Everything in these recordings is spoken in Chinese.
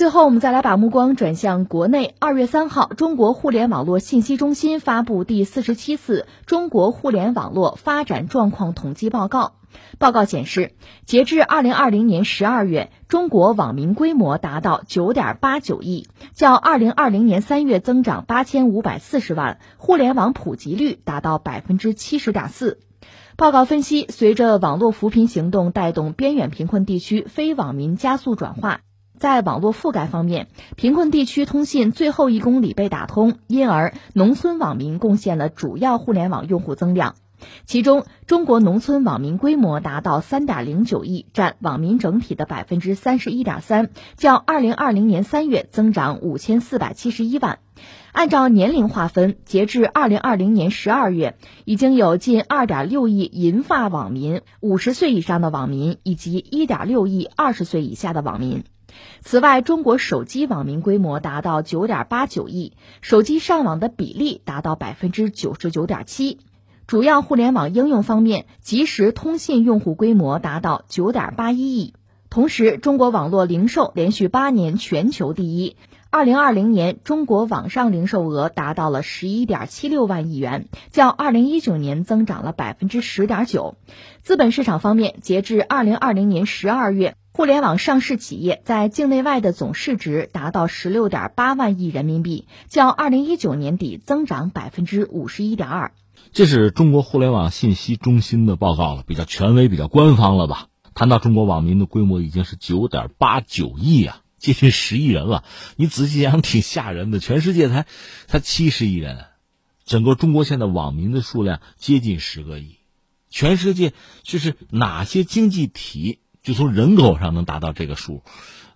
最后，我们再来把目光转向国内。二月三号，中国互联网络信息中心发布第四十七次中国互联网络发展状况统计报告。报告显示，截至二零二零年十二月，中国网民规模达到九点八九亿，较二零二零年三月增长八千五百四十万，互联网普及率达到百分之七十点四。报告分析，随着网络扶贫行动带动边远贫困地区非网民加速转化。在网络覆盖方面，贫困地区通信最后一公里被打通，因而农村网民贡献了主要互联网用户增量。其中，中国农村网民规模达到三点零九亿，占网民整体的百分之三十一点三，较二零二零年三月增长五千四百七十一万。按照年龄划分，截至二零二零年十二月，已经有近二点六亿银发网民、五十岁以上的网民以及一点六亿二十岁以下的网民。此外，中国手机网民规模达到九点八九亿，手机上网的比例达到百分之九十九点七。主要互联网应用方面，即时通信用户规模达到九点八一亿。同时，中国网络零售连续八年全球第一。二零二零年，中国网上零售额达到了十一点七六万亿元，较二零一九年增长了百分之十点九。资本市场方面，截至二零二零年十二月。互联网上市企业在境内外的总市值达到十六点八万亿人民币，较二零一九年底增长百分之五十一点二。这是中国互联网信息中心的报告了，比较权威、比较官方了吧？谈到中国网民的规模已经是九点八九亿啊，接近十亿人了。你仔细想，挺吓人的。全世界才才七十亿人，整个中国现在网民的数量接近十个亿。全世界就是哪些经济体？就从人口上能达到这个数，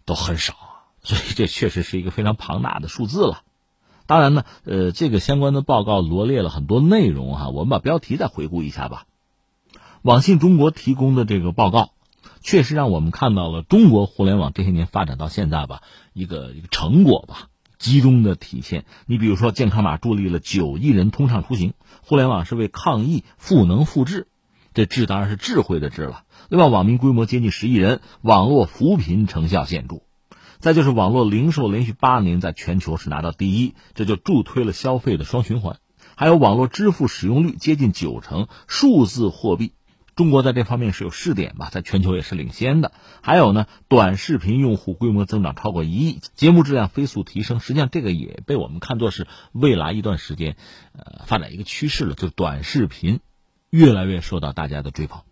都很少，所以这确实是一个非常庞大的数字了。当然呢，呃，这个相关的报告罗列了很多内容哈，我们把标题再回顾一下吧。网信中国提供的这个报告，确实让我们看到了中国互联网这些年发展到现在吧，一个一个成果吧，集中的体现。你比如说，健康码助力了九亿人通畅出行，互联网是为抗疫赋能赋智，这智当然是智慧的智了。另外，网民规模接近十亿人，网络扶贫成效显著。再就是网络零售连续八年在全球是拿到第一，这就助推了消费的双循环。还有网络支付使用率接近九成，数字货币，中国在这方面是有试点吧，在全球也是领先的。还有呢，短视频用户规模增长超过一亿，节目质量飞速提升。实际上，这个也被我们看作是未来一段时间，呃，发展一个趋势了，就是短视频越来越受到大家的追捧。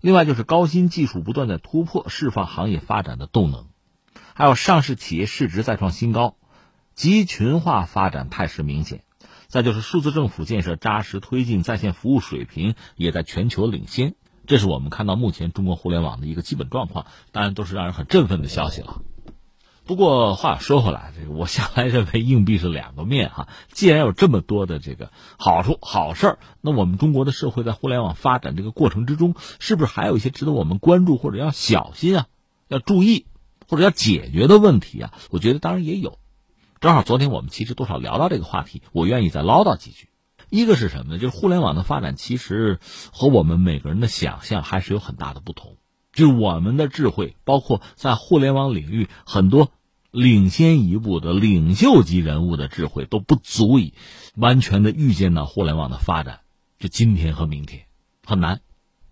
另外就是高新技术不断在突破，释放行业发展的动能，还有上市企业市值再创新高，集群化发展态势明显。再就是数字政府建设扎实推进，在线服务水平也在全球领先。这是我们看到目前中国互联网的一个基本状况，当然都是让人很振奋的消息了。不过话说回来，这个我向来认为硬币是两个面哈。既然有这么多的这个好处好事儿，那我们中国的社会在互联网发展这个过程之中，是不是还有一些值得我们关注或者要小心啊、要注意或者要解决的问题啊？我觉得当然也有。正好昨天我们其实多少聊到这个话题，我愿意再唠叨几句。一个是什么呢？就是互联网的发展其实和我们每个人的想象还是有很大的不同。就我们的智慧，包括在互联网领域很多。领先一步的领袖级人物的智慧都不足以完全的预见到互联网的发展，就今天和明天很难。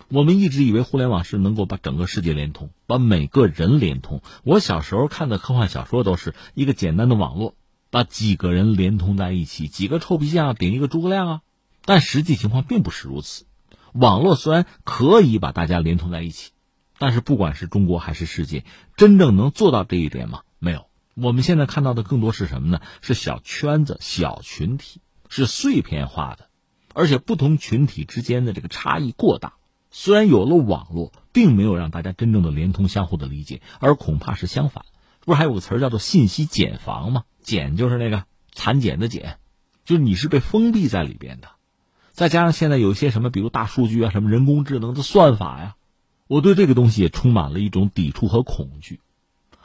我们一直以为互联网是能够把整个世界连通，把每个人连通。我小时候看的科幻小说都是一个简单的网络，把几个人连通在一起，几个臭皮匠顶一个诸葛亮啊。但实际情况并不是如此。网络虽然可以把大家连通在一起，但是不管是中国还是世界，真正能做到这一点吗？没有。我们现在看到的更多是什么呢？是小圈子、小群体，是碎片化的，而且不同群体之间的这个差异过大。虽然有了网络，并没有让大家真正的连通、相互的理解，而恐怕是相反。不是还有个词儿叫做“信息茧房”吗？“茧”就是那个蚕茧的“茧”，就是你是被封闭在里边的。再加上现在有一些什么，比如大数据啊，什么人工智能的算法呀，我对这个东西也充满了一种抵触和恐惧。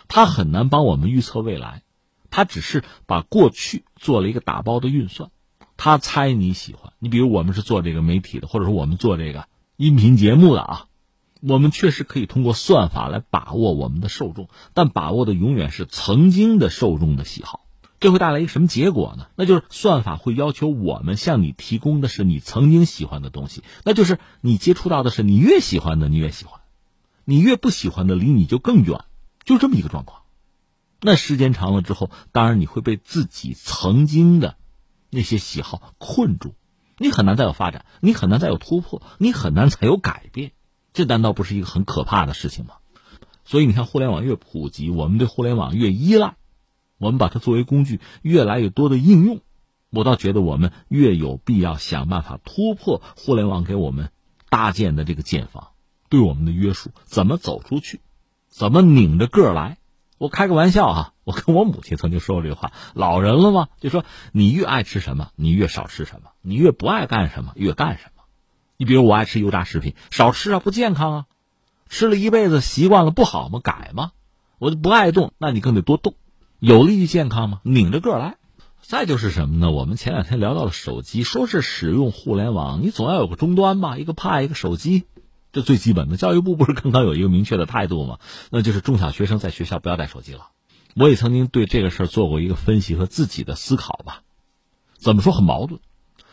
它很难帮我们预测未来，它只是把过去做了一个打包的运算，它猜你喜欢。你比如我们是做这个媒体的，或者说我们做这个音频节目的啊，我们确实可以通过算法来把握我们的受众，但把握的永远是曾经的受众的喜好。这会带来一个什么结果呢？那就是算法会要求我们向你提供的是你曾经喜欢的东西，那就是你接触到的是你越喜欢的，你越喜欢，你越不喜欢的离你就更远，就这么一个状况。那时间长了之后，当然你会被自己曾经的那些喜好困住，你很难再有发展，你很难再有突破，你很难才有改变。这难道不是一个很可怕的事情吗？所以你看，互联网越普及，我们对互联网越依赖。我们把它作为工具，越来越多的应用，我倒觉得我们越有必要想办法突破互联网给我们搭建的这个建房对我们的约束，怎么走出去，怎么拧着个儿来。我开个玩笑哈，我跟我母亲曾经说过这话：老人了吗？就说你越爱吃什么，你越少吃什么；你越不爱干什么，越干什么。你比如我爱吃油炸食品，少吃啊，不健康啊。吃了一辈子习惯了，不好吗？改吗？我就不爱动，那你更得多动。有利于健康吗？拧着个来。再就是什么呢？我们前两天聊到了手机，说是使用互联网，你总要有个终端吧？一个 Pad，一个手机，这最基本的。教育部不是刚刚有一个明确的态度吗？那就是中小学生在学校不要带手机了。我也曾经对这个事儿做过一个分析和自己的思考吧。怎么说很矛盾？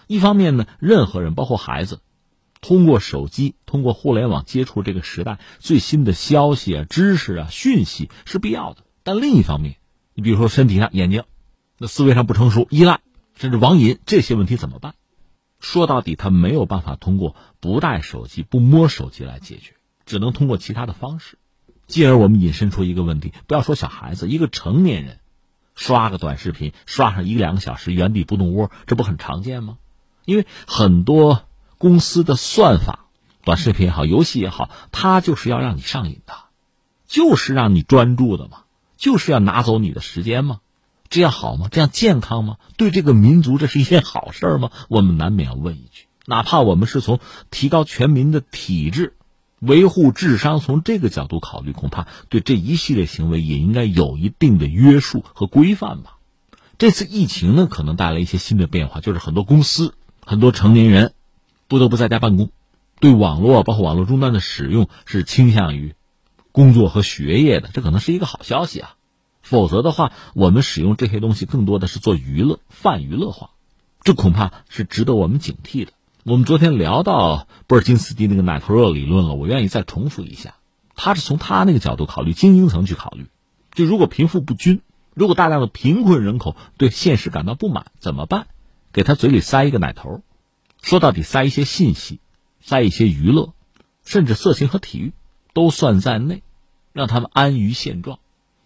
一方面呢，任何人，包括孩子，通过手机、通过互联网接触这个时代最新的消息啊、知识啊、讯息是必要的。但另一方面，你比如说身体上眼睛，那思维上不成熟、依赖，甚至网瘾这些问题怎么办？说到底，他没有办法通过不带手机、不摸手机来解决，只能通过其他的方式。继而我们引申出一个问题：不要说小孩子，一个成年人刷个短视频，刷上一两个小时，原地不动窝，这不很常见吗？因为很多公司的算法，短视频也好，游戏也好，它就是要让你上瘾的，就是让你专注的嘛。就是要拿走你的时间吗？这样好吗？这样健康吗？对这个民族这是一件好事吗？我们难免要问一句。哪怕我们是从提高全民的体质、维护智商从这个角度考虑，恐怕对这一系列行为也应该有一定的约束和规范吧。这次疫情呢，可能带来一些新的变化，就是很多公司、很多成年人不得不在家办公，对网络包括网络终端的使用是倾向于。工作和学业的，这可能是一个好消息啊。否则的话，我们使用这些东西更多的是做娱乐、泛娱乐化，这恐怕是值得我们警惕的。我们昨天聊到波尔津斯基那个奶头热理论了，我愿意再重复一下。他是从他那个角度考虑，精英层去考虑。就如果贫富不均，如果大量的贫困人口对现实感到不满，怎么办？给他嘴里塞一个奶头，说到底塞一些信息，塞一些娱乐，甚至色情和体育。都算在内，让他们安于现状。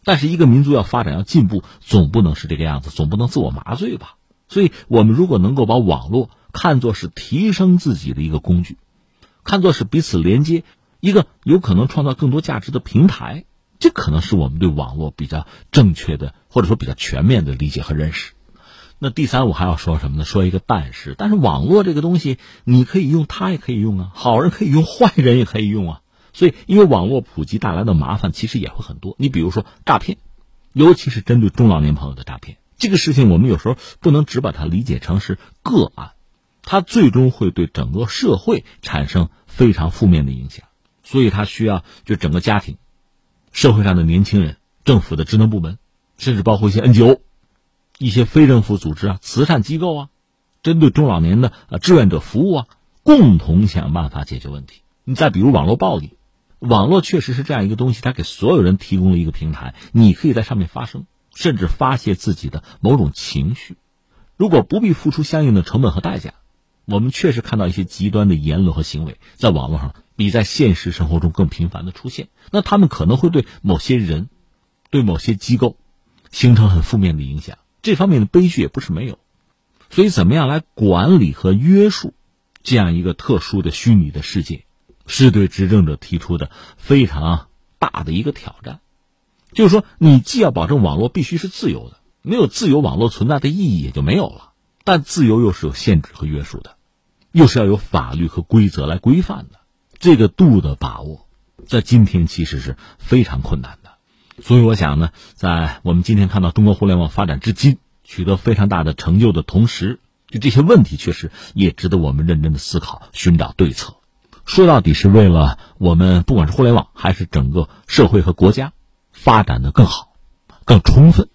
但是，一个民族要发展、要进步，总不能是这个样子，总不能自我麻醉吧？所以，我们如果能够把网络看作是提升自己的一个工具，看作是彼此连接、一个有可能创造更多价值的平台，这可能是我们对网络比较正确的，或者说比较全面的理解和认识。那第三，我还要说什么呢？说一个但是，但是网络这个东西，你可以用，它也可以用啊，好人可以用，坏人也可以用啊。所以，因为网络普及带来的麻烦，其实也会很多。你比如说诈骗，尤其是针对中老年朋友的诈骗，这个事情我们有时候不能只把它理解成是个案，它最终会对整个社会产生非常负面的影响。所以，它需要就整个家庭、社会上的年轻人、政府的职能部门，甚至包括一些 NGO、一些非政府组织啊、慈善机构啊，针对中老年的呃志愿者服务啊，共同想办法解决问题。你再比如网络暴力。网络确实是这样一个东西，它给所有人提供了一个平台，你可以在上面发声，甚至发泄自己的某种情绪。如果不必付出相应的成本和代价，我们确实看到一些极端的言论和行为在网络上比在现实生活中更频繁的出现。那他们可能会对某些人、对某些机构形成很负面的影响。这方面的悲剧也不是没有。所以，怎么样来管理和约束这样一个特殊的虚拟的世界？是对执政者提出的非常大的一个挑战，就是说，你既要保证网络必须是自由的，没有自由，网络存在的意义也就没有了。但自由又是有限制和约束的，又是要有法律和规则来规范的。这个度的把握，在今天其实是非常困难的。所以，我想呢，在我们今天看到中国互联网发展至今取得非常大的成就的同时，就这些问题确实也值得我们认真的思考，寻找对策。说到底是为了我们不管是互联网还是整个社会和国家发展的更好、更充分。